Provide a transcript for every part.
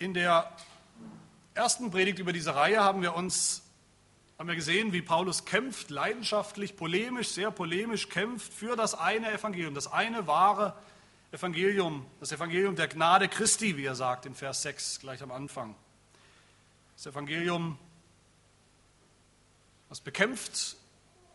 In der ersten Predigt über diese Reihe haben wir uns haben wir gesehen, wie Paulus kämpft, leidenschaftlich, polemisch, sehr polemisch kämpft für das eine Evangelium, das eine wahre Evangelium, das Evangelium der Gnade Christi, wie er sagt in Vers 6 gleich am Anfang. Das Evangelium, was bekämpft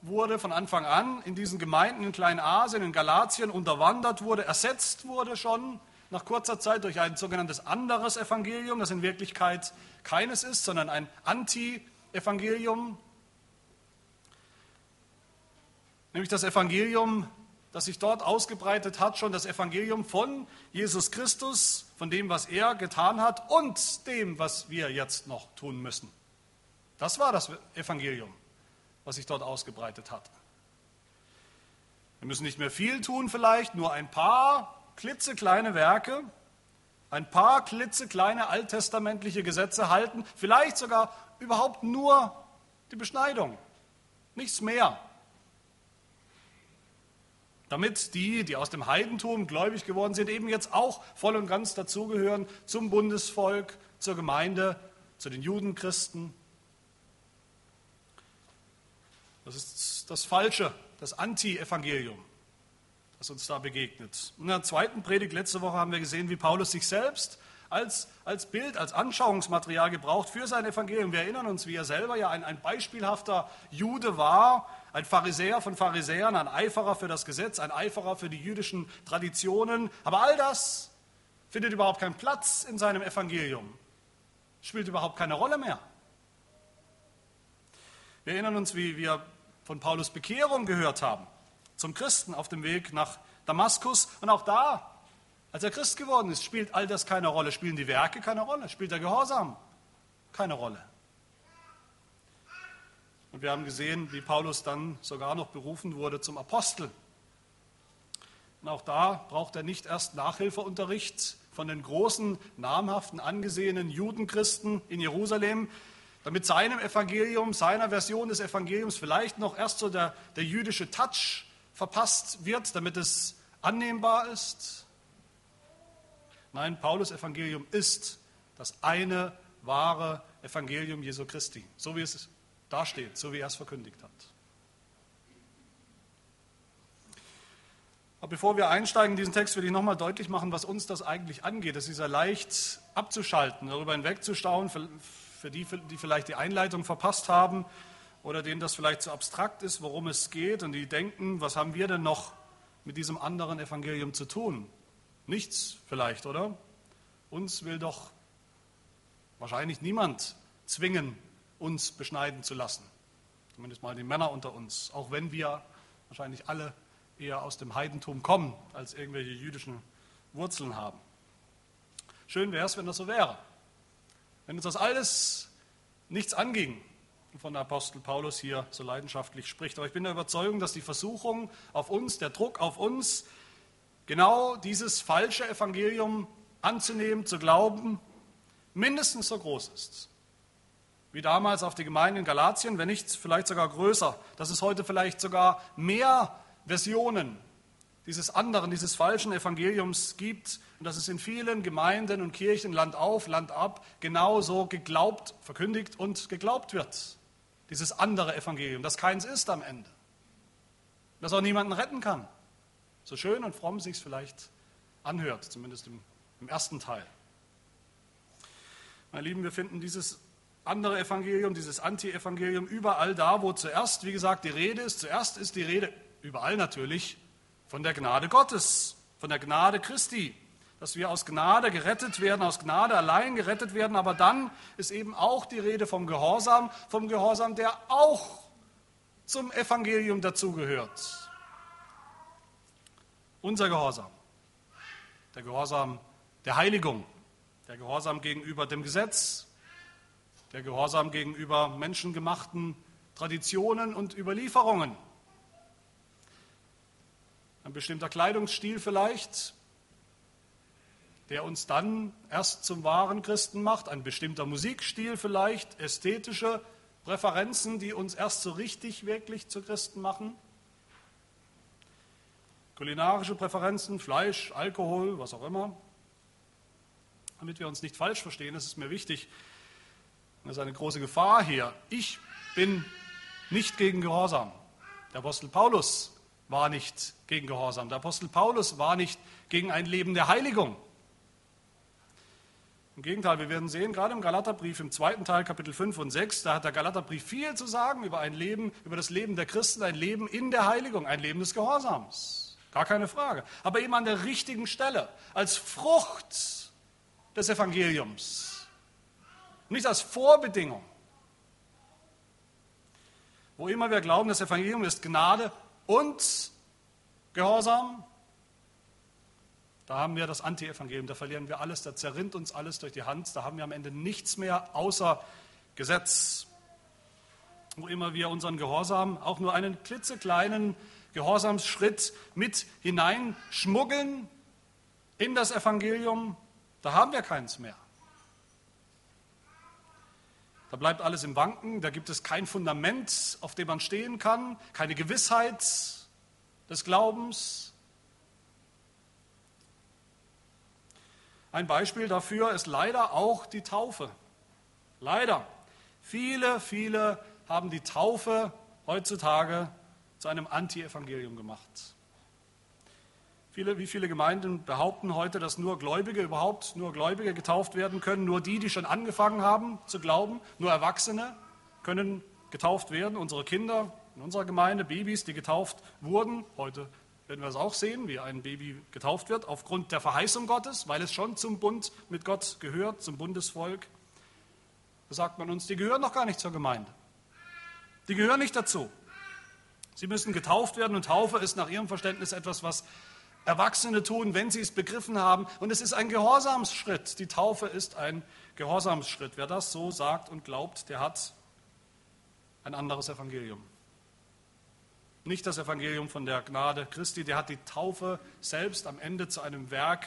wurde von Anfang an in diesen Gemeinden in Kleinasien, in Galatien, unterwandert wurde, ersetzt wurde schon nach kurzer Zeit durch ein sogenanntes anderes Evangelium, das in Wirklichkeit keines ist, sondern ein Anti-Evangelium. Nämlich das Evangelium, das sich dort ausgebreitet hat, schon das Evangelium von Jesus Christus, von dem, was er getan hat und dem, was wir jetzt noch tun müssen. Das war das Evangelium, was sich dort ausgebreitet hat. Wir müssen nicht mehr viel tun vielleicht, nur ein paar klitzekleine Werke, ein paar klitzekleine alttestamentliche Gesetze halten, vielleicht sogar überhaupt nur die Beschneidung, nichts mehr. Damit die, die aus dem Heidentum gläubig geworden sind, eben jetzt auch voll und ganz dazugehören zum Bundesvolk, zur Gemeinde, zu den Judenchristen. Das ist das Falsche, das Anti-Evangelium was uns da begegnet. In der zweiten Predigt letzte Woche haben wir gesehen, wie Paulus sich selbst als, als Bild, als Anschauungsmaterial gebraucht für sein Evangelium. Wir erinnern uns, wie er selber ja ein, ein beispielhafter Jude war, ein Pharisäer von Pharisäern, ein Eiferer für das Gesetz, ein Eiferer für die jüdischen Traditionen. Aber all das findet überhaupt keinen Platz in seinem Evangelium, spielt überhaupt keine Rolle mehr. Wir erinnern uns, wie wir von Paulus Bekehrung gehört haben zum Christen auf dem Weg nach Damaskus. Und auch da, als er Christ geworden ist, spielt all das keine Rolle. Spielen die Werke keine Rolle? Spielt der Gehorsam keine Rolle? Und wir haben gesehen, wie Paulus dann sogar noch berufen wurde zum Apostel. Und auch da braucht er nicht erst Nachhilfeunterricht von den großen, namhaften, angesehenen Judenchristen in Jerusalem, damit seinem Evangelium, seiner Version des Evangeliums vielleicht noch erst so der, der jüdische Touch verpasst wird, damit es annehmbar ist. Nein, Paulus Evangelium ist das eine wahre Evangelium Jesu Christi, so wie es dasteht, so wie er es verkündigt hat. Aber bevor wir einsteigen in diesen Text, will ich nochmal deutlich machen, was uns das eigentlich angeht. Es ist ja leicht abzuschalten, darüber hinwegzustauen, für die, die vielleicht die Einleitung verpasst haben oder denen das vielleicht zu abstrakt ist, worum es geht und die denken, was haben wir denn noch mit diesem anderen Evangelium zu tun? Nichts vielleicht, oder? Uns will doch wahrscheinlich niemand zwingen, uns beschneiden zu lassen. Zumindest mal die Männer unter uns, auch wenn wir wahrscheinlich alle eher aus dem Heidentum kommen, als irgendwelche jüdischen Wurzeln haben. Schön wäre es, wenn das so wäre. Wenn uns das alles nichts anging, von Apostel Paulus hier so leidenschaftlich spricht. Aber ich bin der Überzeugung, dass die Versuchung auf uns, der Druck auf uns, genau dieses falsche Evangelium anzunehmen, zu glauben, mindestens so groß ist. Wie damals auf die Gemeinde in Galatien, wenn nicht vielleicht sogar größer. Dass es heute vielleicht sogar mehr Versionen dieses anderen, dieses falschen Evangeliums gibt und dass es in vielen Gemeinden und Kirchen Land auf, Land ab genauso geglaubt, verkündigt und geglaubt wird dieses andere Evangelium, das keins ist am Ende, das auch niemanden retten kann. So schön und fromm sich es vielleicht anhört, zumindest im, im ersten Teil. Meine Lieben, wir finden dieses andere Evangelium, dieses Anti-Evangelium überall da, wo zuerst, wie gesagt, die Rede ist. Zuerst ist die Rede, überall natürlich, von der Gnade Gottes, von der Gnade Christi dass wir aus Gnade gerettet werden, aus Gnade allein gerettet werden, aber dann ist eben auch die Rede vom Gehorsam, vom Gehorsam, der auch zum Evangelium dazugehört. Unser Gehorsam, der Gehorsam der Heiligung, der Gehorsam gegenüber dem Gesetz, der Gehorsam gegenüber menschengemachten Traditionen und Überlieferungen. Ein bestimmter Kleidungsstil vielleicht, der uns dann erst zum wahren Christen macht, ein bestimmter Musikstil vielleicht, ästhetische Präferenzen, die uns erst so richtig wirklich zu Christen machen, kulinarische Präferenzen, Fleisch, Alkohol, was auch immer. damit wir uns nicht falsch verstehen, das ist mir wichtig, das ist eine große Gefahr hier. Ich bin nicht gegen Gehorsam. Der Apostel Paulus war nicht gegen Gehorsam. Der Apostel Paulus war nicht gegen ein Leben der Heiligung. Im Gegenteil, wir werden sehen, gerade im Galaterbrief im zweiten Teil, Kapitel 5 und 6, da hat der Galaterbrief viel zu sagen über ein Leben, über das Leben der Christen, ein Leben in der Heiligung, ein Leben des Gehorsams. Gar keine Frage. Aber eben an der richtigen Stelle, als Frucht des Evangeliums, nicht als Vorbedingung. Wo immer wir glauben, das Evangelium ist Gnade und Gehorsam, da haben wir das Anti-Evangelium, da verlieren wir alles, da zerrinnt uns alles durch die Hand, da haben wir am Ende nichts mehr außer Gesetz. Wo immer wir unseren Gehorsam, auch nur einen klitzekleinen Gehorsamsschritt mit hineinschmuggeln in das Evangelium, da haben wir keins mehr. Da bleibt alles im Wanken, da gibt es kein Fundament, auf dem man stehen kann, keine Gewissheit des Glaubens, Ein Beispiel dafür ist leider auch die Taufe. Leider. Viele, viele haben die Taufe heutzutage zu einem Anti-Evangelium gemacht. Viele, wie viele Gemeinden behaupten heute, dass nur Gläubige überhaupt nur Gläubige getauft werden können, nur die, die schon angefangen haben zu glauben, nur Erwachsene können getauft werden. Unsere Kinder in unserer Gemeinde, Babys, die getauft wurden, heute werden wir es auch sehen, wie ein Baby getauft wird, aufgrund der Verheißung Gottes, weil es schon zum Bund mit Gott gehört, zum Bundesvolk. Da sagt man uns, die gehören noch gar nicht zur Gemeinde. Die gehören nicht dazu. Sie müssen getauft werden und Taufe ist nach ihrem Verständnis etwas, was Erwachsene tun, wenn sie es begriffen haben. Und es ist ein Gehorsamsschritt. Die Taufe ist ein Gehorsamsschritt. Wer das so sagt und glaubt, der hat ein anderes Evangelium. Nicht das Evangelium von der Gnade Christi, der hat die Taufe selbst am Ende zu einem Werk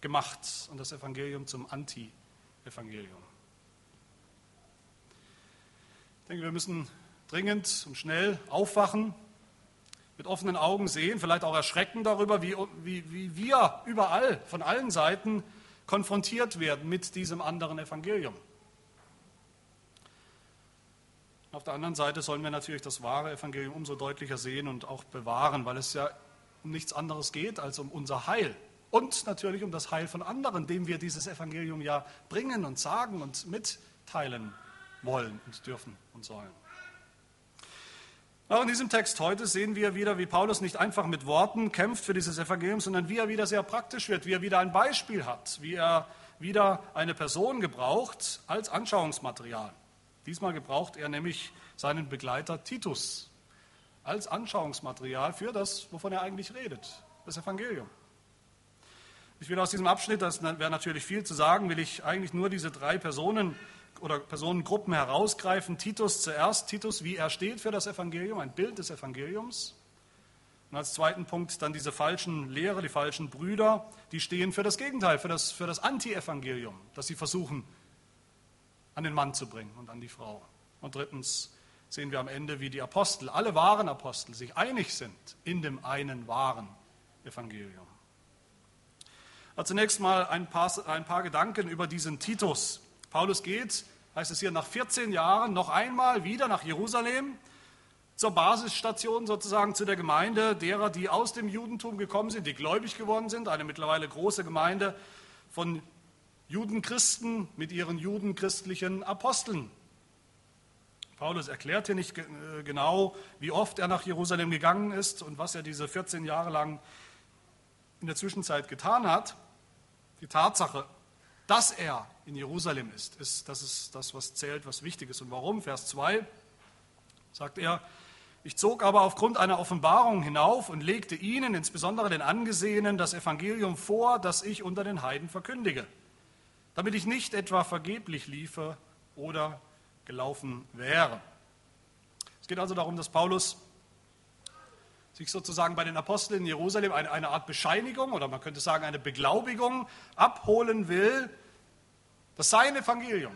gemacht und das Evangelium zum Anti-Evangelium. Ich denke, wir müssen dringend und schnell aufwachen, mit offenen Augen sehen, vielleicht auch erschrecken darüber, wie, wie, wie wir überall, von allen Seiten konfrontiert werden mit diesem anderen Evangelium. Auf der anderen Seite sollen wir natürlich das wahre Evangelium umso deutlicher sehen und auch bewahren, weil es ja um nichts anderes geht als um unser Heil und natürlich um das Heil von anderen, dem wir dieses Evangelium ja bringen und sagen und mitteilen wollen und dürfen und sollen. Auch in diesem Text heute sehen wir wieder, wie Paulus nicht einfach mit Worten kämpft für dieses Evangelium, sondern wie er wieder sehr praktisch wird, wie er wieder ein Beispiel hat, wie er wieder eine Person gebraucht als Anschauungsmaterial. Diesmal gebraucht er nämlich seinen Begleiter Titus als Anschauungsmaterial für das, wovon er eigentlich redet, das Evangelium. Ich will aus diesem Abschnitt, das wäre natürlich viel zu sagen, will ich eigentlich nur diese drei Personen oder Personengruppen herausgreifen. Titus zuerst, Titus, wie er steht für das Evangelium, ein Bild des Evangeliums. Und als zweiten Punkt dann diese falschen Lehrer, die falschen Brüder, die stehen für das Gegenteil, für das, für das Anti-Evangelium, das sie versuchen an den Mann zu bringen und an die Frau. Und drittens sehen wir am Ende, wie die Apostel, alle wahren Apostel, sich einig sind in dem einen wahren Evangelium. Also zunächst mal ein paar, ein paar Gedanken über diesen Titus. Paulus geht, heißt es hier, nach 14 Jahren noch einmal wieder nach Jerusalem, zur Basisstation sozusagen zu der Gemeinde derer, die aus dem Judentum gekommen sind, die gläubig geworden sind, eine mittlerweile große Gemeinde von Judenchristen mit ihren judenchristlichen Aposteln. Paulus erklärt hier nicht äh, genau, wie oft er nach Jerusalem gegangen ist und was er diese 14 Jahre lang in der Zwischenzeit getan hat. Die Tatsache, dass er in Jerusalem ist, ist das ist das, was zählt, was wichtig ist. Und warum? Vers 2 sagt er, ich zog aber aufgrund einer Offenbarung hinauf und legte ihnen, insbesondere den Angesehenen, das Evangelium vor, das ich unter den Heiden verkündige damit ich nicht etwa vergeblich liefe oder gelaufen wäre. Es geht also darum, dass Paulus sich sozusagen bei den Aposteln in Jerusalem eine, eine Art Bescheinigung oder man könnte sagen eine Beglaubigung abholen will, dass sein Evangelium,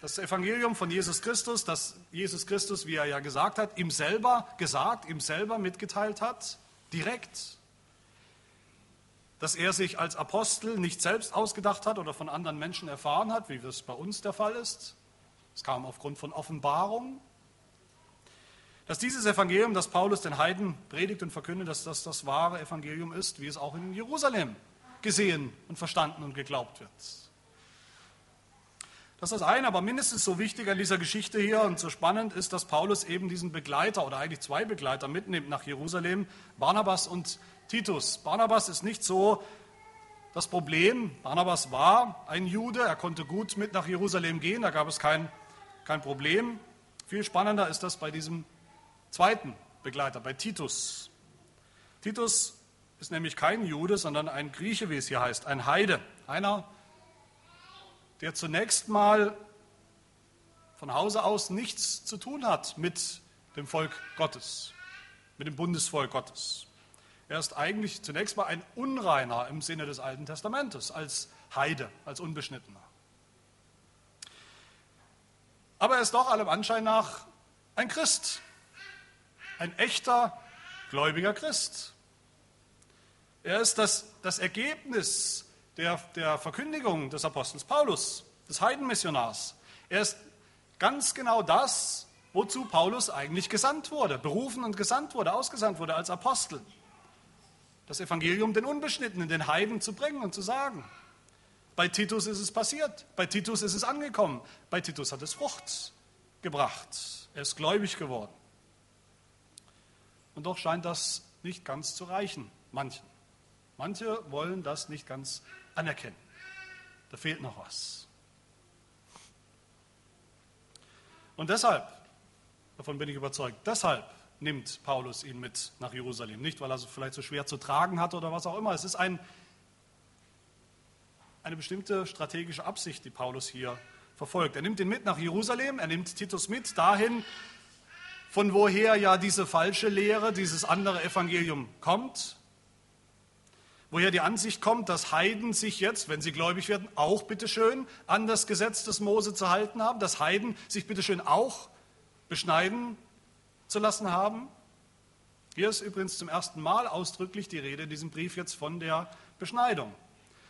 das Evangelium von Jesus Christus, das Jesus Christus, wie er ja gesagt hat, ihm selber gesagt, ihm selber mitgeteilt hat, direkt dass er sich als Apostel nicht selbst ausgedacht hat oder von anderen Menschen erfahren hat, wie es bei uns der Fall ist. Es kam aufgrund von Offenbarung. Dass dieses Evangelium, das Paulus den Heiden predigt und verkündet, dass das das wahre Evangelium ist, wie es auch in Jerusalem gesehen und verstanden und geglaubt wird. Das ist das eine, aber mindestens so wichtig an dieser Geschichte hier und so spannend ist, dass Paulus eben diesen Begleiter oder eigentlich zwei Begleiter mitnimmt nach Jerusalem, Barnabas und Titus. Barnabas ist nicht so das Problem. Barnabas war ein Jude, er konnte gut mit nach Jerusalem gehen, da gab es kein, kein Problem. Viel spannender ist das bei diesem zweiten Begleiter, bei Titus. Titus ist nämlich kein Jude, sondern ein Grieche, wie es hier heißt, ein Heide, einer, der zunächst mal von Hause aus nichts zu tun hat mit dem Volk Gottes, mit dem Bundesvolk Gottes. Er ist eigentlich zunächst mal ein Unreiner im Sinne des Alten Testamentes, als Heide, als Unbeschnittener. Aber er ist doch allem Anschein nach ein Christ, ein echter, gläubiger Christ. Er ist das, das Ergebnis der, der Verkündigung des Apostels Paulus, des Heidenmissionars. Er ist ganz genau das, wozu Paulus eigentlich gesandt wurde, berufen und gesandt wurde, ausgesandt wurde als Apostel. Das Evangelium den Unbeschnittenen, den Heiden zu bringen und zu sagen. Bei Titus ist es passiert, bei Titus ist es angekommen, bei Titus hat es Frucht gebracht. Er ist gläubig geworden. Und doch scheint das nicht ganz zu reichen, manchen. Manche wollen das nicht ganz anerkennen. Da fehlt noch was. Und deshalb, davon bin ich überzeugt, deshalb nimmt Paulus ihn mit nach Jerusalem. Nicht, weil er es vielleicht so schwer zu tragen hat oder was auch immer. Es ist ein, eine bestimmte strategische Absicht, die Paulus hier verfolgt. Er nimmt ihn mit nach Jerusalem, er nimmt Titus mit dahin, von woher ja diese falsche Lehre, dieses andere Evangelium kommt woher die Ansicht kommt, dass Heiden sich jetzt, wenn sie gläubig werden, auch bitteschön an das Gesetz des Mose zu halten haben, dass Heiden sich bitteschön auch beschneiden zu lassen haben. Hier ist übrigens zum ersten Mal ausdrücklich die Rede in diesem Brief jetzt von der Beschneidung.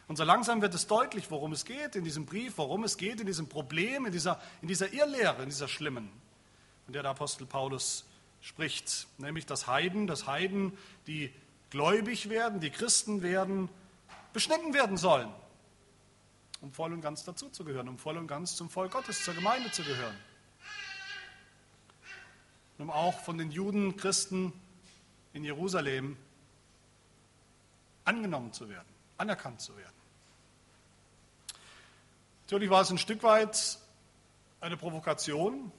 Und so langsam wird es deutlich, worum es geht in diesem Brief, worum es geht in diesem Problem, in dieser, in dieser Irrlehre, in dieser schlimmen, von der der Apostel Paulus spricht. Nämlich, dass Heiden, dass Heiden, die gläubig werden, die Christen werden, beschnitten werden sollen, um voll und ganz dazuzugehören, um voll und ganz zum Volk Gottes, zur Gemeinde zu gehören. Und um auch von den Juden, Christen in Jerusalem angenommen zu werden, anerkannt zu werden. Natürlich war es ein Stück weit eine Provokation,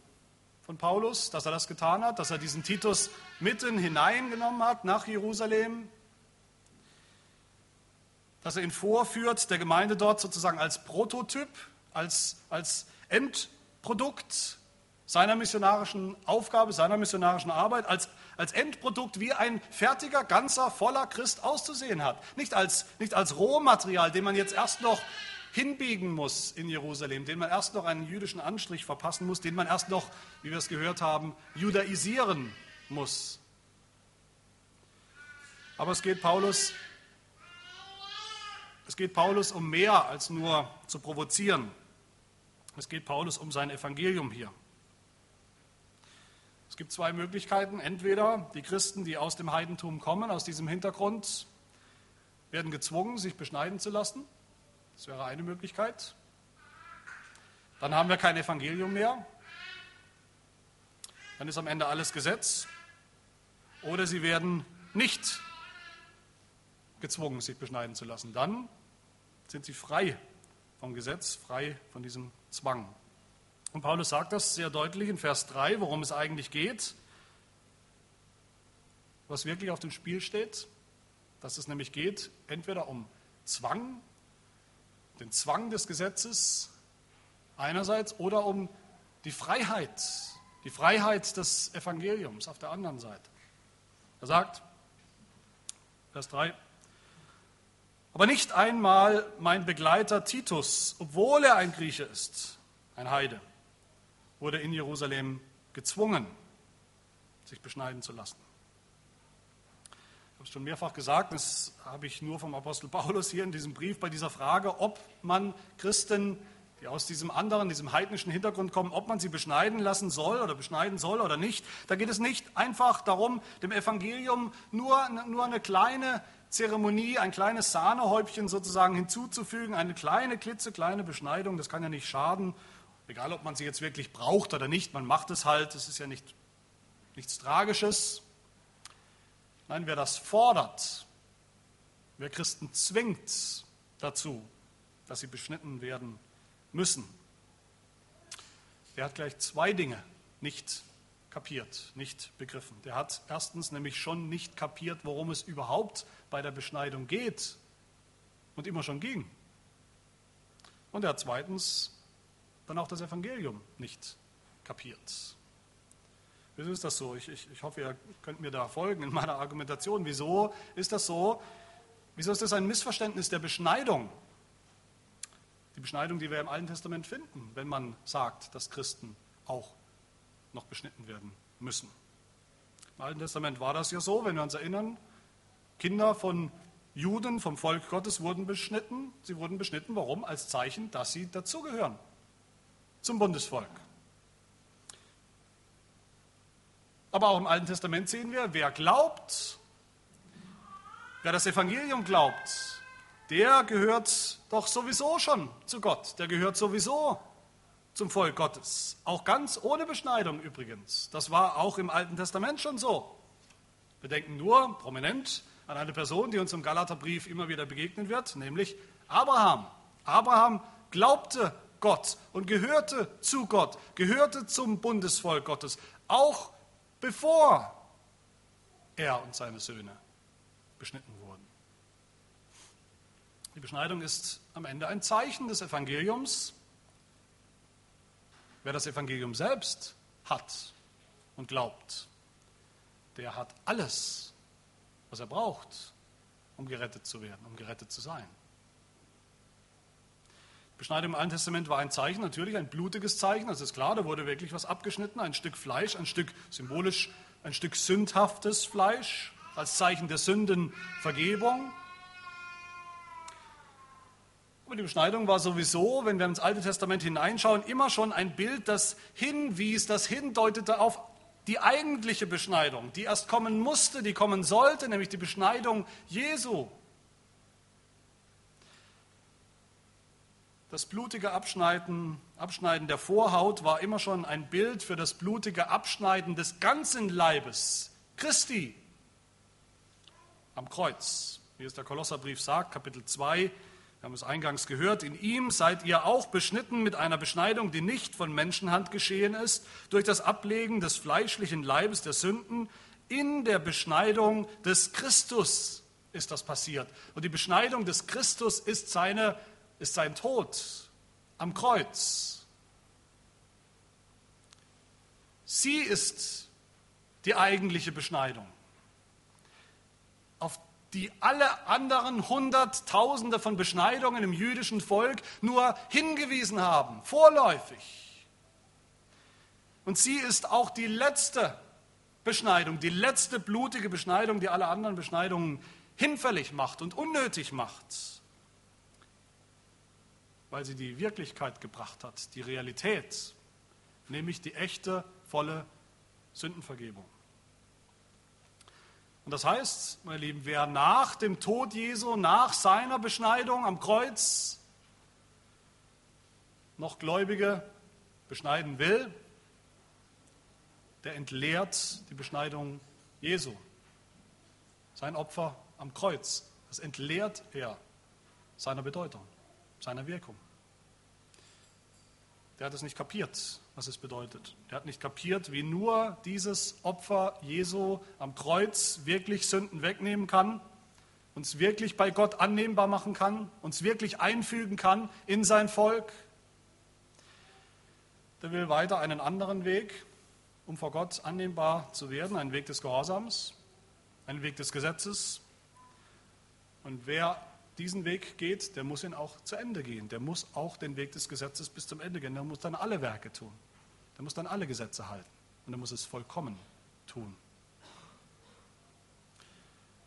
von Paulus, dass er das getan hat, dass er diesen Titus mitten hineingenommen hat nach Jerusalem, dass er ihn vorführt, der Gemeinde dort sozusagen als Prototyp, als, als Endprodukt seiner missionarischen Aufgabe, seiner missionarischen Arbeit, als, als Endprodukt, wie ein fertiger, ganzer, voller Christ auszusehen hat. Nicht als, nicht als Rohmaterial, den man jetzt erst noch hinbiegen muss in Jerusalem, den man erst noch einen jüdischen Anstrich verpassen muss, den man erst noch, wie wir es gehört haben, judaisieren muss. Aber es geht Paulus, es geht Paulus um mehr als nur zu provozieren. Es geht Paulus um sein Evangelium hier. Es gibt zwei Möglichkeiten. Entweder die Christen, die aus dem Heidentum kommen, aus diesem Hintergrund, werden gezwungen, sich beschneiden zu lassen. Das wäre eine Möglichkeit. Dann haben wir kein Evangelium mehr. Dann ist am Ende alles Gesetz. Oder sie werden nicht gezwungen, sich beschneiden zu lassen. Dann sind sie frei vom Gesetz, frei von diesem Zwang. Und Paulus sagt das sehr deutlich in Vers 3, worum es eigentlich geht, was wirklich auf dem Spiel steht, dass es nämlich geht, entweder um Zwang den Zwang des Gesetzes einerseits oder um die Freiheit, die Freiheit des Evangeliums auf der anderen Seite. Er sagt, Vers 3, aber nicht einmal mein Begleiter Titus, obwohl er ein Grieche ist, ein Heide, wurde in Jerusalem gezwungen, sich beschneiden zu lassen. habe es schon mehrfach gesagt, das habe ich nur vom Apostel Paulus hier in diesem Brief bei dieser Frage, ob man Christen, die aus diesem anderen, diesem heidnischen Hintergrund kommen, ob man sie beschneiden lassen soll oder beschneiden soll oder nicht. Da geht es nicht einfach darum, dem Evangelium nur, nur eine kleine Zeremonie, ein kleines Sahnehäubchen sozusagen hinzuzufügen, eine kleine, klitzekleine Beschneidung, das kann ja nicht schaden, egal ob man sie jetzt wirklich braucht oder nicht, man macht es halt, es ist ja nicht, nichts Tragisches. Nein, wer das fordert, wer Christen zwingt dazu, dass sie beschnitten werden müssen, der hat gleich zwei Dinge nicht kapiert, nicht begriffen. Der hat erstens nämlich schon nicht kapiert, worum es überhaupt bei der Beschneidung geht und immer schon ging. Und er hat zweitens dann auch das Evangelium nicht kapiert. Wieso ist das so? Ich, ich, ich hoffe, ihr könnt mir da folgen in meiner Argumentation. Wieso ist das so? Wieso ist das ein Missverständnis der Beschneidung? Die Beschneidung, die wir im Alten Testament finden, wenn man sagt, dass Christen auch noch beschnitten werden müssen. Im Alten Testament war das ja so, wenn wir uns erinnern, Kinder von Juden vom Volk Gottes wurden beschnitten. Sie wurden beschnitten, warum? Als Zeichen, dass sie dazugehören zum Bundesvolk. Aber auch im Alten Testament sehen wir, wer glaubt, wer das Evangelium glaubt, der gehört doch sowieso schon zu Gott. Der gehört sowieso zum Volk Gottes. Auch ganz ohne Beschneidung übrigens. Das war auch im Alten Testament schon so. Wir denken nur prominent an eine Person, die uns im Galaterbrief immer wieder begegnen wird, nämlich Abraham. Abraham glaubte Gott und gehörte zu Gott, gehörte zum Bundesvolk Gottes, auch bevor er und seine Söhne beschnitten wurden. Die Beschneidung ist am Ende ein Zeichen des Evangeliums. Wer das Evangelium selbst hat und glaubt, der hat alles, was er braucht, um gerettet zu werden, um gerettet zu sein. Beschneidung im Alten Testament war ein Zeichen, natürlich ein blutiges Zeichen, das ist klar, da wurde wirklich was abgeschnitten, ein Stück Fleisch, ein Stück symbolisch, ein Stück sündhaftes Fleisch, als Zeichen der Sündenvergebung. Aber die Beschneidung war sowieso, wenn wir ins Alte Testament hineinschauen, immer schon ein Bild, das hinwies, das hindeutete auf die eigentliche Beschneidung, die erst kommen musste, die kommen sollte, nämlich die Beschneidung Jesu. Das blutige Abschneiden, Abschneiden der Vorhaut war immer schon ein Bild für das blutige Abschneiden des ganzen Leibes Christi am Kreuz. Wie es der Kolosserbrief sagt, Kapitel 2, wir haben es eingangs gehört, in ihm seid ihr auch beschnitten mit einer Beschneidung, die nicht von Menschenhand geschehen ist, durch das Ablegen des fleischlichen Leibes der Sünden. In der Beschneidung des Christus ist das passiert. Und die Beschneidung des Christus ist seine ist sein Tod am Kreuz. Sie ist die eigentliche Beschneidung, auf die alle anderen Hunderttausende von Beschneidungen im jüdischen Volk nur hingewiesen haben, vorläufig. Und sie ist auch die letzte Beschneidung, die letzte blutige Beschneidung, die alle anderen Beschneidungen hinfällig macht und unnötig macht weil sie die Wirklichkeit gebracht hat, die Realität, nämlich die echte, volle Sündenvergebung. Und das heißt, meine Lieben, wer nach dem Tod Jesu, nach seiner Beschneidung am Kreuz noch Gläubige beschneiden will, der entleert die Beschneidung Jesu. Sein Opfer am Kreuz, das entleert er seiner Bedeutung seiner Wirkung. Der hat es nicht kapiert, was es bedeutet. Der hat nicht kapiert, wie nur dieses Opfer Jesu am Kreuz wirklich Sünden wegnehmen kann, uns wirklich bei Gott annehmbar machen kann, uns wirklich einfügen kann in sein Volk. Der will weiter einen anderen Weg, um vor Gott annehmbar zu werden, einen Weg des Gehorsams, einen Weg des Gesetzes. Und wer diesen Weg geht, der muss ihn auch zu Ende gehen. Der muss auch den Weg des Gesetzes bis zum Ende gehen. Der muss dann alle Werke tun. Der muss dann alle Gesetze halten. Und er muss es vollkommen tun.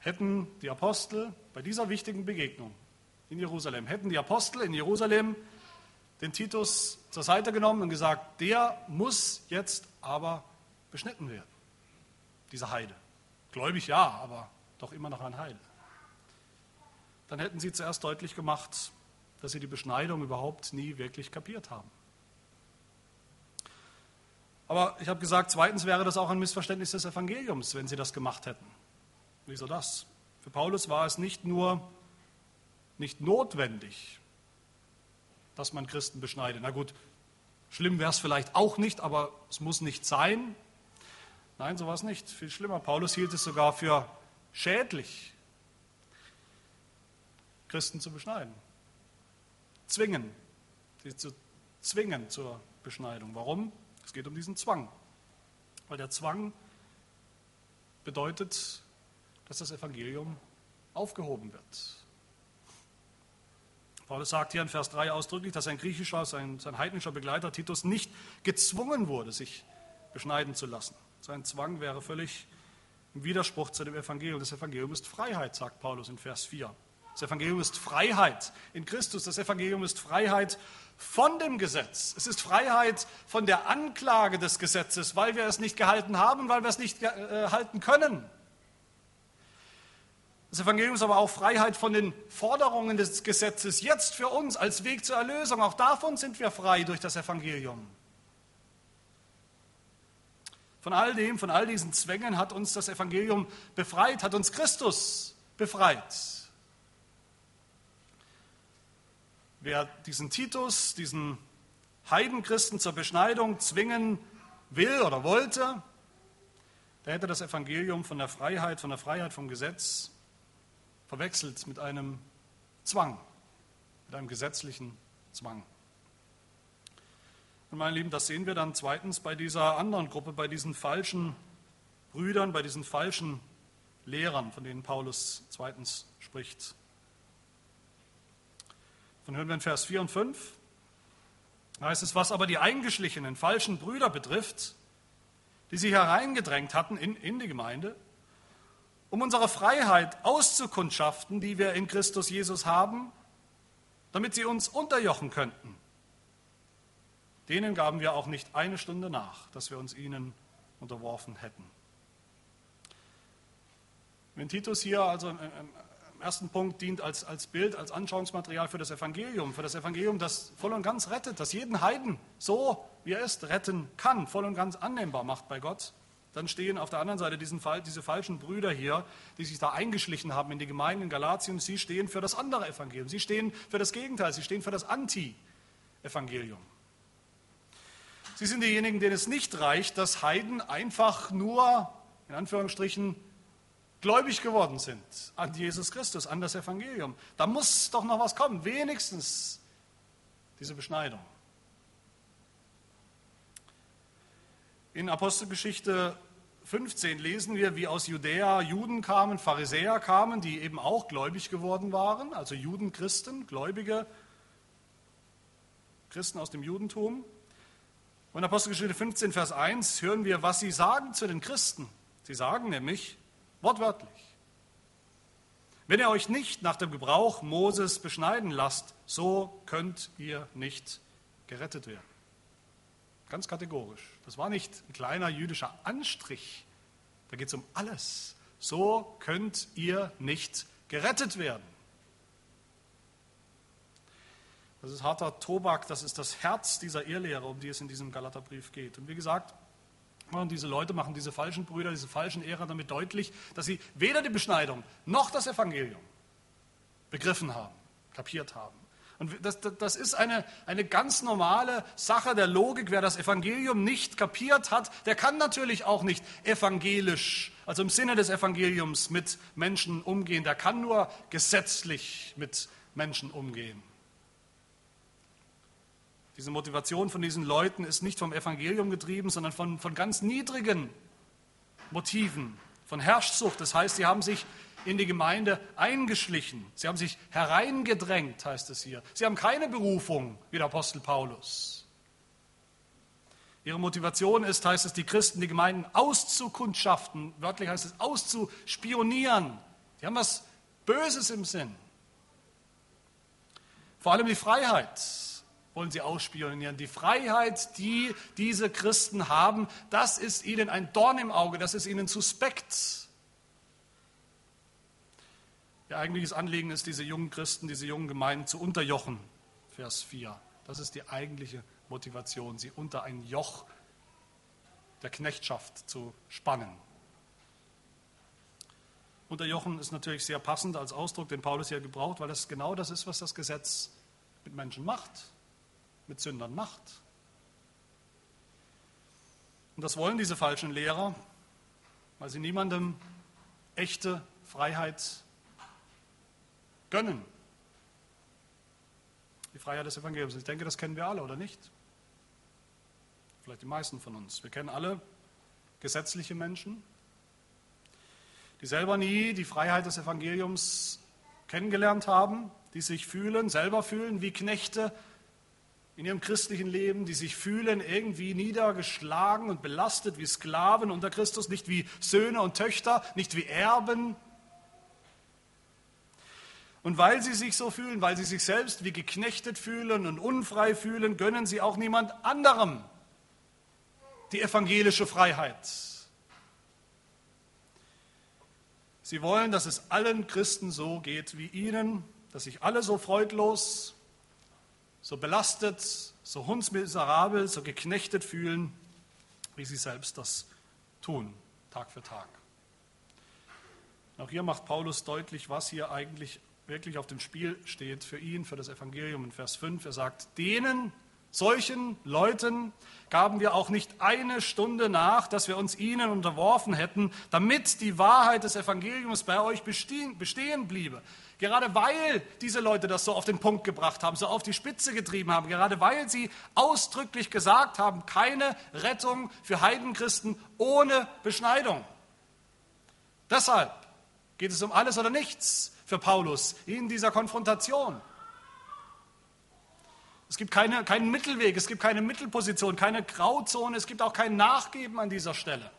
hätten die Apostel bei dieser wichtigen Begegnung in Jerusalem, hätten die Apostel in Jerusalem den Titus zur Seite genommen und gesagt, der muss jetzt aber beschnitten werden, dieser Heide. Gläubig ja, aber doch immer noch ein Heide. Dann hätten sie zuerst deutlich gemacht, dass sie die Beschneidung überhaupt nie wirklich kapiert haben. Aber ich habe gesagt, zweitens wäre das auch ein Missverständnis des Evangeliums, wenn sie das gemacht hätten. Wieso das? Für Paulus war es nicht nur nicht notwendig, dass man Christen beschneidet. Na gut, schlimm wäre es vielleicht auch nicht, aber es muss nicht sein. Nein, so war es nicht. Viel schlimmer. Paulus hielt es sogar für schädlich, Christen zu beschneiden. Zwingen, sie zu zwingen zur Beschneidung. Warum? Es geht um diesen Zwang. Weil der Zwang bedeutet, dass das Evangelium aufgehoben wird. Paulus sagt hier in Vers 3 ausdrücklich, dass sein griechischer, sein, sein heidnischer Begleiter Titus nicht gezwungen wurde, sich beschneiden zu lassen. Sein Zwang wäre völlig im Widerspruch zu dem Evangelium. Das Evangelium ist Freiheit, sagt Paulus in Vers 4. Das Evangelium ist Freiheit in Christus. Das Evangelium ist Freiheit von dem Gesetz. Es ist Freiheit von der Anklage des Gesetzes, weil wir es nicht gehalten haben, weil wir es nicht äh, halten können. Das Evangelium ist aber auch Freiheit von den Forderungen des Gesetzes jetzt für uns als Weg zur Erlösung. Auch davon sind wir frei durch das Evangelium. Von all dem, von all diesen Zwängen hat uns das Evangelium befreit, hat uns Christus befreit. Wer diesen Titus, diesen Heidenchristen zur Beschneidung zwingen will oder wollte, der hätte das Evangelium von der Freiheit, von der Freiheit vom Gesetz verwechselt mit einem Zwang, mit einem gesetzlichen Zwang. Und meine Lieben, das sehen wir dann zweitens bei dieser anderen Gruppe, bei diesen falschen Brüdern, bei diesen falschen Lehrern, von denen Paulus zweitens spricht. Dann hören wir in Vers 4 und 5. Da heißt es, was aber die eingeschlichenen falschen Brüder betrifft, die sie hereingedrängt hatten in, in die Gemeinde, um unsere Freiheit auszukundschaften, die wir in Christus Jesus haben, damit sie uns unterjochen könnten. Denen gaben wir auch nicht eine Stunde nach, dass wir uns ihnen unterworfen hätten. Wenn Titus hier also ersten Punkt dient als, als Bild, als Anschauungsmaterial für das Evangelium, für das Evangelium, das voll und ganz rettet, das jeden Heiden so, wie er ist, retten kann, voll und ganz annehmbar macht bei Gott. Dann stehen auf der anderen Seite diesen, diese falschen Brüder hier, die sich da eingeschlichen haben in die Gemeinden in Galatien. Sie stehen für das andere Evangelium. Sie stehen für das Gegenteil. Sie stehen für das Anti-Evangelium. Sie sind diejenigen, denen es nicht reicht, dass Heiden einfach nur, in Anführungsstrichen, gläubig geworden sind an Jesus Christus, an das Evangelium. Da muss doch noch was kommen, wenigstens diese Beschneidung. In Apostelgeschichte 15 lesen wir, wie aus Judäa Juden kamen, Pharisäer kamen, die eben auch gläubig geworden waren, also Judenchristen, gläubige Christen aus dem Judentum. Und in Apostelgeschichte 15, Vers 1 hören wir, was sie sagen zu den Christen. Sie sagen nämlich, Wortwörtlich. Wenn ihr euch nicht nach dem Gebrauch Moses beschneiden lasst, so könnt ihr nicht gerettet werden. Ganz kategorisch. Das war nicht ein kleiner jüdischer Anstrich. Da geht es um alles. So könnt ihr nicht gerettet werden. Das ist harter Tobak, das ist das Herz dieser Irrlehre, um die es in diesem Galaterbrief geht. Und wie gesagt, und diese Leute machen diese falschen Brüder, diese falschen Ehrer damit deutlich, dass sie weder die Beschneidung noch das Evangelium begriffen haben, kapiert haben. Und das, das ist eine, eine ganz normale Sache der Logik. Wer das Evangelium nicht kapiert hat, der kann natürlich auch nicht evangelisch, also im Sinne des Evangeliums mit Menschen umgehen. Der kann nur gesetzlich mit Menschen umgehen. Diese Motivation von diesen Leuten ist nicht vom Evangelium getrieben, sondern von, von ganz niedrigen Motiven, von Herrschsucht. Das heißt, sie haben sich in die Gemeinde eingeschlichen. Sie haben sich hereingedrängt, heißt es hier. Sie haben keine Berufung wie der Apostel Paulus. Ihre Motivation ist, heißt es, die Christen, die Gemeinden auszukundschaften, wörtlich heißt es auszuspionieren, Die haben was Böses im Sinn. Vor allem die Freiheit wollen sie ausspionieren. Die Freiheit, die diese Christen haben, das ist ihnen ein Dorn im Auge, das ist ihnen suspekt. Ihr eigentliches Anliegen ist, diese jungen Christen, diese jungen Gemeinden zu unterjochen. Vers 4. Das ist die eigentliche Motivation, sie unter ein Joch der Knechtschaft zu spannen. Unterjochen ist natürlich sehr passend als Ausdruck, den Paulus hier gebraucht, weil das genau das ist, was das Gesetz mit Menschen macht, mit Sündern macht. Und das wollen diese falschen Lehrer, weil sie niemandem echte Freiheit gönnen. Die Freiheit des Evangeliums. Ich denke, das kennen wir alle, oder nicht? Vielleicht die meisten von uns. Wir kennen alle gesetzliche Menschen, die selber nie die Freiheit des Evangeliums kennengelernt haben, die sich fühlen, selber fühlen wie Knechte in ihrem christlichen Leben, die sich fühlen irgendwie niedergeschlagen und belastet wie Sklaven unter Christus, nicht wie Söhne und Töchter, nicht wie Erben. Und weil sie sich so fühlen, weil sie sich selbst wie geknechtet fühlen und unfrei fühlen, gönnen sie auch niemand anderem die evangelische Freiheit. Sie wollen, dass es allen Christen so geht wie ihnen, dass sich alle so freudlos, so belastet, so hundsmiserabel, so geknechtet fühlen, wie sie selbst das tun, Tag für Tag. Auch hier macht Paulus deutlich, was hier eigentlich wirklich auf dem Spiel steht für ihn, für das Evangelium in Vers 5. Er sagt, denen, Solchen Leuten gaben wir auch nicht eine Stunde nach, dass wir uns ihnen unterworfen hätten, damit die Wahrheit des Evangeliums bei euch bestehen, bestehen bliebe. Gerade weil diese Leute das so auf den Punkt gebracht haben, so auf die Spitze getrieben haben, gerade weil sie ausdrücklich gesagt haben, keine Rettung für Heidenchristen ohne Beschneidung. Deshalb geht es um alles oder nichts für Paulus in dieser Konfrontation. Es gibt keine, keinen Mittelweg, es gibt keine Mittelposition, keine Grauzone, es gibt auch kein Nachgeben an dieser Stelle.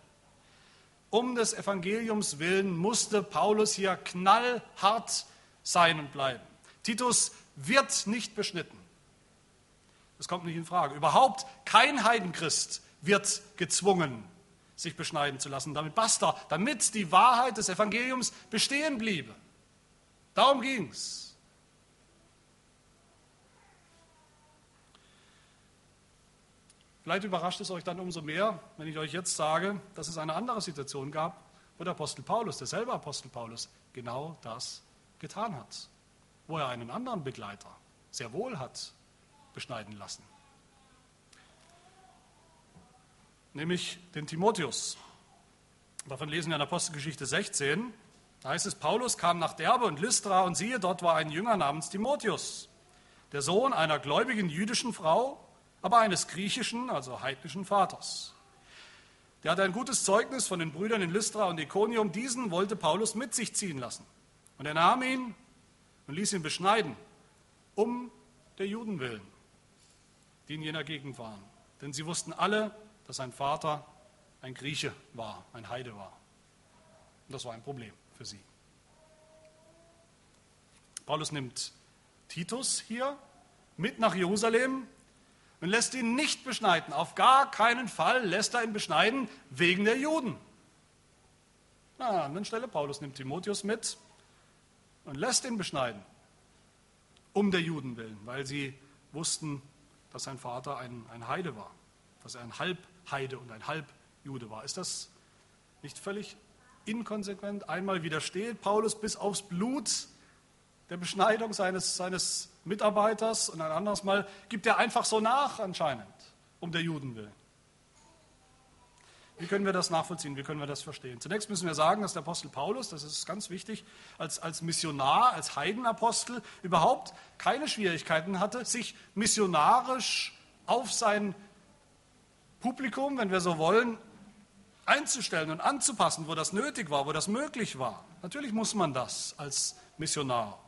Um des Evangeliums willen musste Paulus hier knallhart sein und bleiben. Titus wird nicht beschnitten. Das kommt nicht in Frage. Überhaupt kein Heidenchrist wird gezwungen, sich beschneiden zu lassen. Damit basta, damit die Wahrheit des Evangeliums bestehen bliebe. Darum ging es. Vielleicht überrascht es euch dann umso mehr, wenn ich euch jetzt sage, dass es eine andere Situation gab, wo der Apostel Paulus, derselbe Apostel Paulus, genau das getan hat. Wo er einen anderen Begleiter sehr wohl hat beschneiden lassen. Nämlich den Timotheus. Davon lesen wir in Apostelgeschichte 16. Da heißt es, Paulus kam nach Derbe und Lystra und siehe, dort war ein Jünger namens Timotheus, der Sohn einer gläubigen jüdischen Frau aber eines griechischen, also heidnischen Vaters. Der hatte ein gutes Zeugnis von den Brüdern in Lystra und Iconium. Diesen wollte Paulus mit sich ziehen lassen. Und er nahm ihn und ließ ihn beschneiden, um der Juden willen, die in jener Gegend waren. Denn sie wussten alle, dass sein Vater ein Grieche war, ein Heide war. Und das war ein Problem für sie. Paulus nimmt Titus hier mit nach Jerusalem und lässt ihn nicht beschneiden. Auf gar keinen Fall lässt er ihn beschneiden wegen der Juden. Na, an anderen Stelle, Paulus nimmt Timotheus mit und lässt ihn beschneiden. Um der Juden willen, weil sie wussten, dass sein Vater ein, ein Heide war, dass er ein Halbheide und ein Halbjude war. Ist das nicht völlig inkonsequent? Einmal widersteht Paulus bis aufs Blut der Beschneidung seines, seines Mitarbeiters und ein anderes Mal gibt er einfach so nach anscheinend, um der Juden willen. Wie können wir das nachvollziehen? Wie können wir das verstehen? Zunächst müssen wir sagen, dass der Apostel Paulus, das ist ganz wichtig, als, als Missionar, als Heidenapostel überhaupt keine Schwierigkeiten hatte, sich missionarisch auf sein Publikum, wenn wir so wollen, einzustellen und anzupassen, wo das nötig war, wo das möglich war. Natürlich muss man das als Missionar.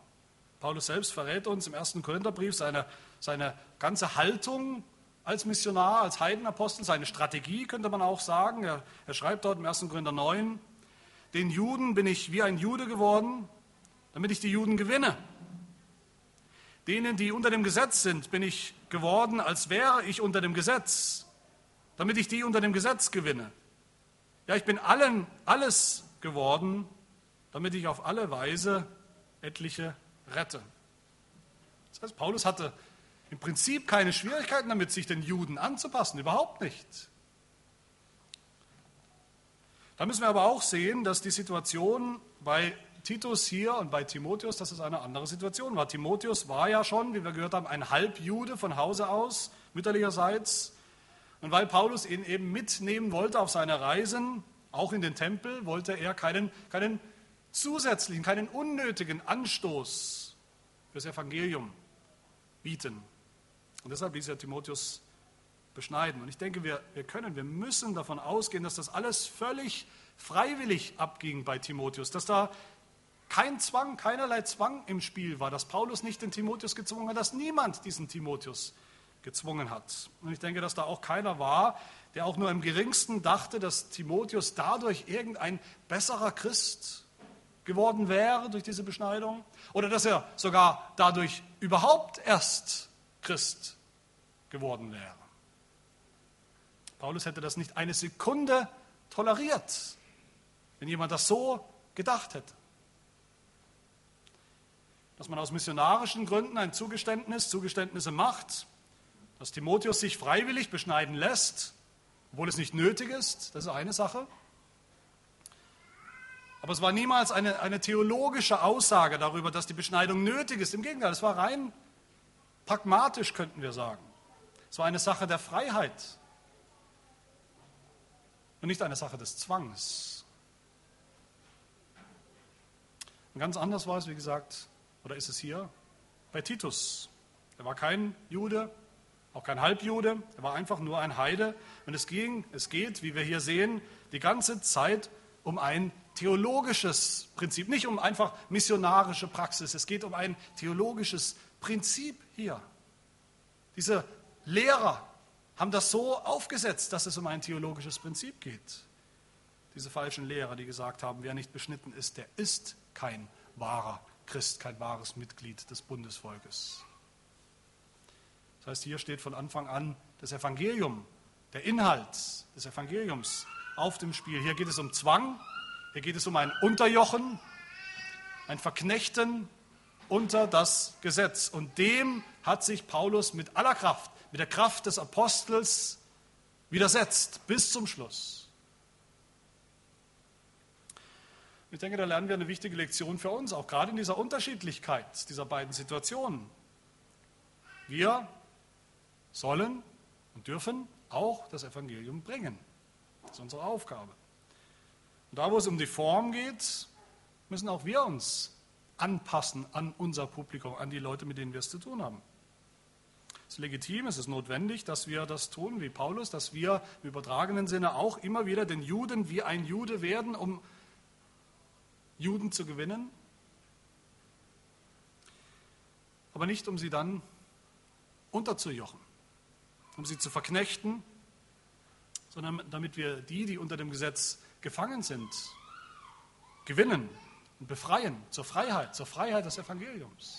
Paulus selbst verrät uns im ersten Korintherbrief seine, seine ganze Haltung als Missionar, als Heidenapostel, seine Strategie könnte man auch sagen. Er, er schreibt dort im 1. Korinther 9, den Juden bin ich wie ein Jude geworden, damit ich die Juden gewinne. Denen, die unter dem Gesetz sind, bin ich geworden, als wäre ich unter dem Gesetz, damit ich die unter dem Gesetz gewinne. Ja, ich bin allen alles geworden, damit ich auf alle Weise etliche rette. Das heißt, Paulus hatte im Prinzip keine Schwierigkeiten damit, sich den Juden anzupassen, überhaupt nicht. Da müssen wir aber auch sehen, dass die Situation bei Titus hier und bei Timotheus, dass es eine andere Situation war. Timotheus war ja schon, wie wir gehört haben, ein Halbjude von Hause aus, mütterlicherseits. Und weil Paulus ihn eben mitnehmen wollte auf seine Reisen, auch in den Tempel, wollte er keinen, keinen zusätzlichen, keinen unnötigen Anstoß fürs Evangelium bieten. Und deshalb ließ er Timotheus beschneiden. Und ich denke, wir, wir können, wir müssen davon ausgehen, dass das alles völlig freiwillig abging bei Timotheus, dass da kein Zwang, keinerlei Zwang im Spiel war, dass Paulus nicht den Timotheus gezwungen hat, dass niemand diesen Timotheus gezwungen hat. Und ich denke, dass da auch keiner war, der auch nur im geringsten dachte, dass Timotheus dadurch irgendein besserer Christ geworden wäre durch diese Beschneidung oder dass er sogar dadurch überhaupt erst Christ geworden wäre. Paulus hätte das nicht eine Sekunde toleriert, wenn jemand das so gedacht hätte. Dass man aus missionarischen Gründen ein Zugeständnis, Zugeständnisse macht, dass Timotheus sich freiwillig beschneiden lässt, obwohl es nicht nötig ist, das ist eine Sache. Aber es war niemals eine, eine theologische Aussage darüber, dass die Beschneidung nötig ist. Im Gegenteil, es war rein pragmatisch, könnten wir sagen. Es war eine Sache der Freiheit und nicht eine Sache des Zwangs. Und ganz anders war es, wie gesagt, oder ist es hier, bei Titus. Er war kein Jude, auch kein Halbjude, er war einfach nur ein Heide. Und es ging, es geht, wie wir hier sehen, die ganze Zeit um ein theologisches Prinzip, nicht um einfach missionarische Praxis, es geht um ein theologisches Prinzip hier. Diese Lehrer haben das so aufgesetzt, dass es um ein theologisches Prinzip geht. Diese falschen Lehrer, die gesagt haben, wer nicht beschnitten ist, der ist kein wahrer Christ, kein wahres Mitglied des Bundesvolkes. Das heißt, hier steht von Anfang an das Evangelium, der Inhalt des Evangeliums auf dem Spiel. Hier geht es um Zwang, hier geht es um ein Unterjochen, ein Verknechten unter das Gesetz. Und dem hat sich Paulus mit aller Kraft, mit der Kraft des Apostels widersetzt bis zum Schluss. Ich denke, da lernen wir eine wichtige Lektion für uns, auch gerade in dieser Unterschiedlichkeit dieser beiden Situationen. Wir sollen und dürfen auch das Evangelium bringen. Das ist unsere Aufgabe. Und da, wo es um die Form geht, müssen auch wir uns anpassen an unser Publikum, an die Leute, mit denen wir es zu tun haben. Es ist legitim, es ist notwendig, dass wir das tun, wie Paulus, dass wir im übertragenen Sinne auch immer wieder den Juden wie ein Jude werden, um Juden zu gewinnen, aber nicht um sie dann unterzujochen, um sie zu verknechten, sondern damit wir die, die unter dem Gesetz gefangen sind, gewinnen und befreien zur Freiheit, zur Freiheit des Evangeliums.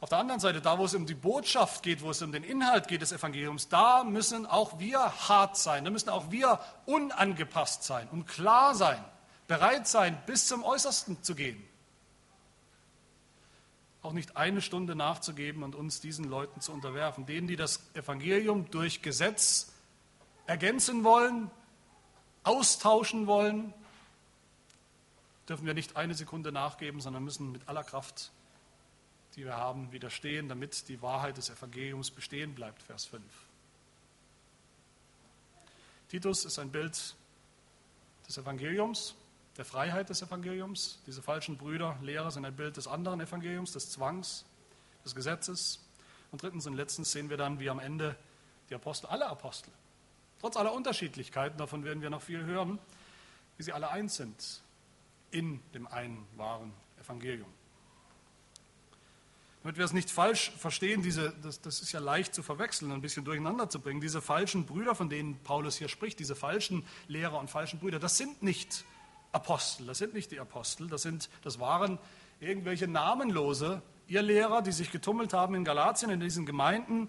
Auf der anderen Seite, da wo es um die Botschaft geht, wo es um den Inhalt geht des Evangeliums, da müssen auch wir hart sein, da müssen auch wir unangepasst sein und klar sein, bereit sein, bis zum Äußersten zu gehen. Auch nicht eine Stunde nachzugeben und uns diesen Leuten zu unterwerfen, denen, die das Evangelium durch Gesetz ergänzen wollen, austauschen wollen, dürfen wir nicht eine Sekunde nachgeben, sondern müssen mit aller Kraft, die wir haben, widerstehen, damit die Wahrheit des Evangeliums bestehen bleibt. Vers 5. Titus ist ein Bild des Evangeliums, der Freiheit des Evangeliums. Diese falschen Brüder, Lehrer sind ein Bild des anderen Evangeliums, des Zwangs, des Gesetzes. Und drittens und letztens sehen wir dann, wie am Ende die Apostel, alle Apostel, Trotz aller Unterschiedlichkeiten, davon werden wir noch viel hören, wie sie alle eins sind in dem einen wahren Evangelium. damit wir es nicht falsch verstehen, diese, das, das ist ja leicht zu verwechseln, ein bisschen durcheinander zu bringen. Diese falschen Brüder, von denen Paulus hier spricht, diese falschen Lehrer und falschen Brüder, das sind nicht Apostel, das sind nicht die Apostel, das, sind, das waren irgendwelche namenlose Irrlehrer, die sich getummelt haben in Galatien, in diesen Gemeinden,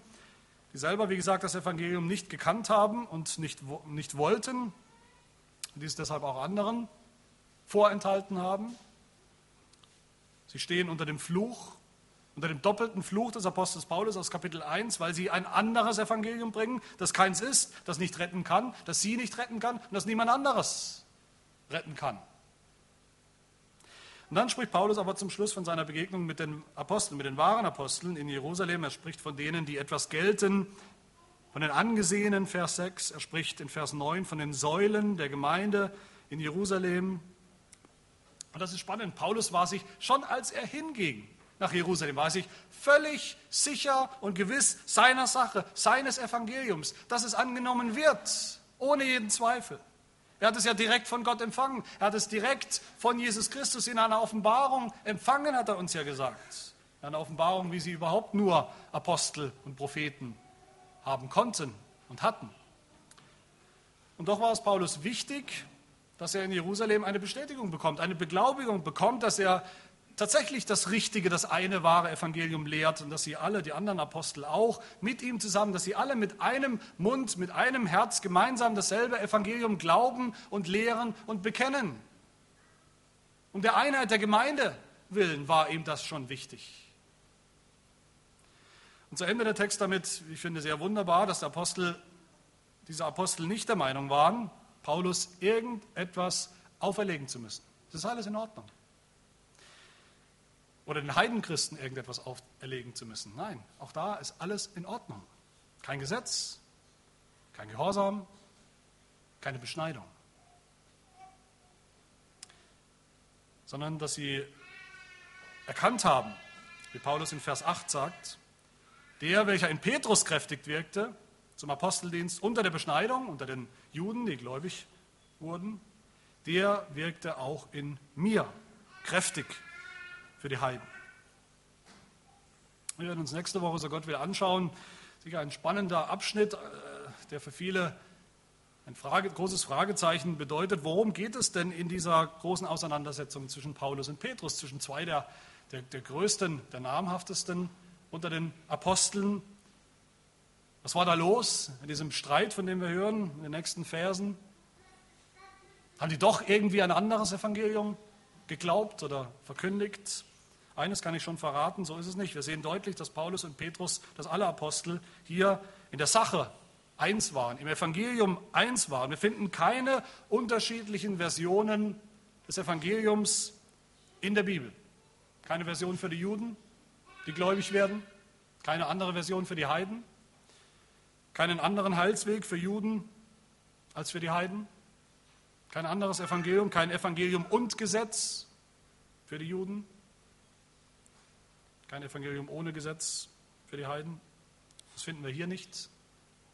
die selber, wie gesagt, das Evangelium nicht gekannt haben und nicht, nicht wollten, die es deshalb auch anderen vorenthalten haben. Sie stehen unter dem Fluch unter dem doppelten Fluch des Apostels Paulus aus Kapitel 1, weil sie ein anderes Evangelium bringen, das keins ist, das nicht retten kann, das sie nicht retten kann und das niemand anderes retten kann. Und dann spricht Paulus aber zum Schluss von seiner Begegnung mit den Aposteln, mit den wahren Aposteln in Jerusalem. Er spricht von denen, die etwas gelten, von den Angesehenen, Vers 6. Er spricht in Vers 9 von den Säulen der Gemeinde in Jerusalem. Und das ist spannend. Paulus war sich schon als er hinging, nach Jerusalem, war sich völlig sicher und gewiss seiner Sache, seines Evangeliums, dass es angenommen wird, ohne jeden Zweifel. Er hat es ja direkt von Gott empfangen. Er hat es direkt von Jesus Christus in einer Offenbarung empfangen, hat er uns ja gesagt. Eine Offenbarung, wie sie überhaupt nur Apostel und Propheten haben konnten und hatten. Und doch war es Paulus wichtig, dass er in Jerusalem eine Bestätigung bekommt, eine Beglaubigung bekommt, dass er tatsächlich das richtige, das eine wahre Evangelium lehrt und dass sie alle, die anderen Apostel auch, mit ihm zusammen, dass sie alle mit einem Mund, mit einem Herz gemeinsam dasselbe Evangelium glauben und lehren und bekennen. Um der Einheit der Gemeinde willen war ihm das schon wichtig. Und zu Ende der Text damit, ich finde sehr wunderbar, dass der Apostel, diese Apostel nicht der Meinung waren, Paulus irgendetwas auferlegen zu müssen. Das ist alles in Ordnung oder den Heidenchristen irgendetwas auferlegen zu müssen. Nein, auch da ist alles in Ordnung. Kein Gesetz, kein Gehorsam, keine Beschneidung. Sondern dass sie erkannt haben, wie Paulus in Vers 8 sagt, der, welcher in Petrus kräftig wirkte, zum Aposteldienst unter der Beschneidung, unter den Juden, die gläubig wurden, der wirkte auch in mir kräftig für die Heiden. Wir werden uns nächste Woche, so Gott will, anschauen. Sicher ein spannender Abschnitt, äh, der für viele ein Frage, großes Fragezeichen bedeutet. Worum geht es denn in dieser großen Auseinandersetzung zwischen Paulus und Petrus, zwischen zwei der, der, der größten, der namhaftesten unter den Aposteln? Was war da los in diesem Streit, von dem wir hören, in den nächsten Versen? Haben die doch irgendwie ein anderes Evangelium geglaubt oder verkündigt? Eines kann ich schon verraten, so ist es nicht. Wir sehen deutlich, dass Paulus und Petrus, dass alle Apostel hier in der Sache eins waren, im Evangelium eins waren. Wir finden keine unterschiedlichen Versionen des Evangeliums in der Bibel. Keine Version für die Juden, die gläubig werden, keine andere Version für die Heiden, keinen anderen Heilsweg für Juden als für die Heiden, kein anderes Evangelium, kein Evangelium und Gesetz für die Juden, kein Evangelium ohne Gesetz für die Heiden. Das finden wir hier nicht,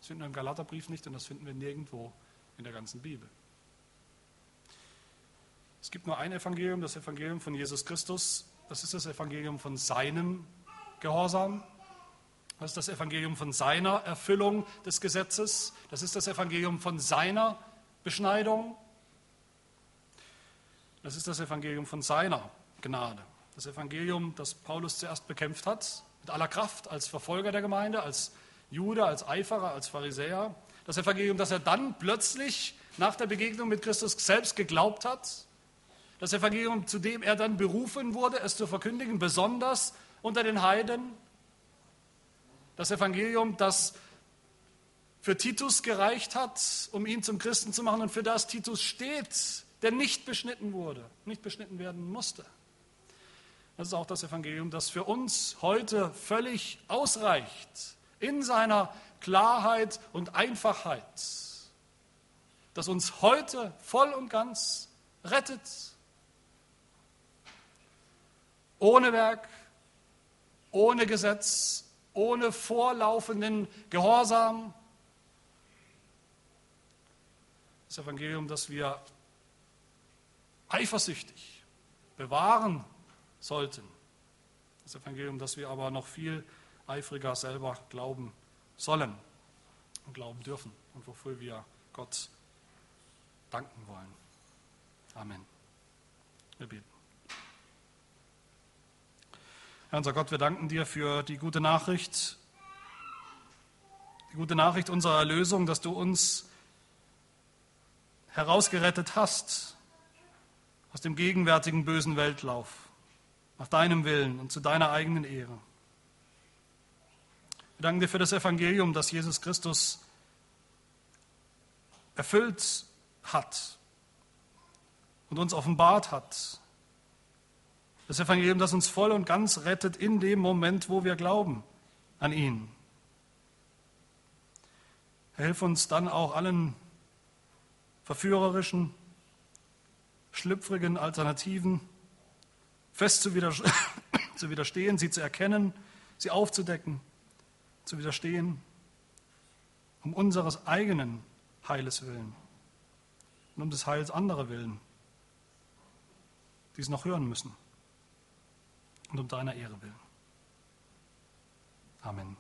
das finden wir im Galaterbrief nicht und das finden wir nirgendwo in der ganzen Bibel. Es gibt nur ein Evangelium, das Evangelium von Jesus Christus. Das ist das Evangelium von seinem Gehorsam. Das ist das Evangelium von seiner Erfüllung des Gesetzes. Das ist das Evangelium von seiner Beschneidung. Das ist das Evangelium von seiner Gnade. Das Evangelium, das Paulus zuerst bekämpft hat, mit aller Kraft als Verfolger der Gemeinde, als Jude, als Eiferer, als Pharisäer. Das Evangelium, das er dann plötzlich nach der Begegnung mit Christus selbst geglaubt hat. Das Evangelium, zu dem er dann berufen wurde, es zu verkündigen, besonders unter den Heiden. Das Evangelium, das für Titus gereicht hat, um ihn zum Christen zu machen und für das Titus steht, der nicht beschnitten wurde, nicht beschnitten werden musste. Das ist auch das Evangelium, das für uns heute völlig ausreicht in seiner Klarheit und Einfachheit, das uns heute voll und ganz rettet, ohne Werk, ohne Gesetz, ohne vorlaufenden Gehorsam. Das Evangelium, das wir eifersüchtig bewahren sollten, Das Evangelium, das wir aber noch viel eifriger selber glauben sollen und glauben dürfen und wofür wir Gott danken wollen. Amen. Wir beten. Herr unser Gott, wir danken dir für die gute Nachricht, die gute Nachricht unserer Erlösung, dass du uns herausgerettet hast aus dem gegenwärtigen bösen Weltlauf, nach deinem Willen und zu deiner eigenen Ehre. Wir danken dir für das Evangelium, das Jesus Christus erfüllt hat und uns offenbart hat. Das Evangelium, das uns voll und ganz rettet in dem Moment, wo wir glauben an ihn. Hilf uns dann auch allen verführerischen, schlüpfrigen Alternativen fest zu, widerstehen, sie zu erkennen, sie aufzudecken, zu widerstehen, um unseres eigenen Heiles willen und um des Heils anderer willen, die es noch hören müssen und um deiner Ehre willen. Amen.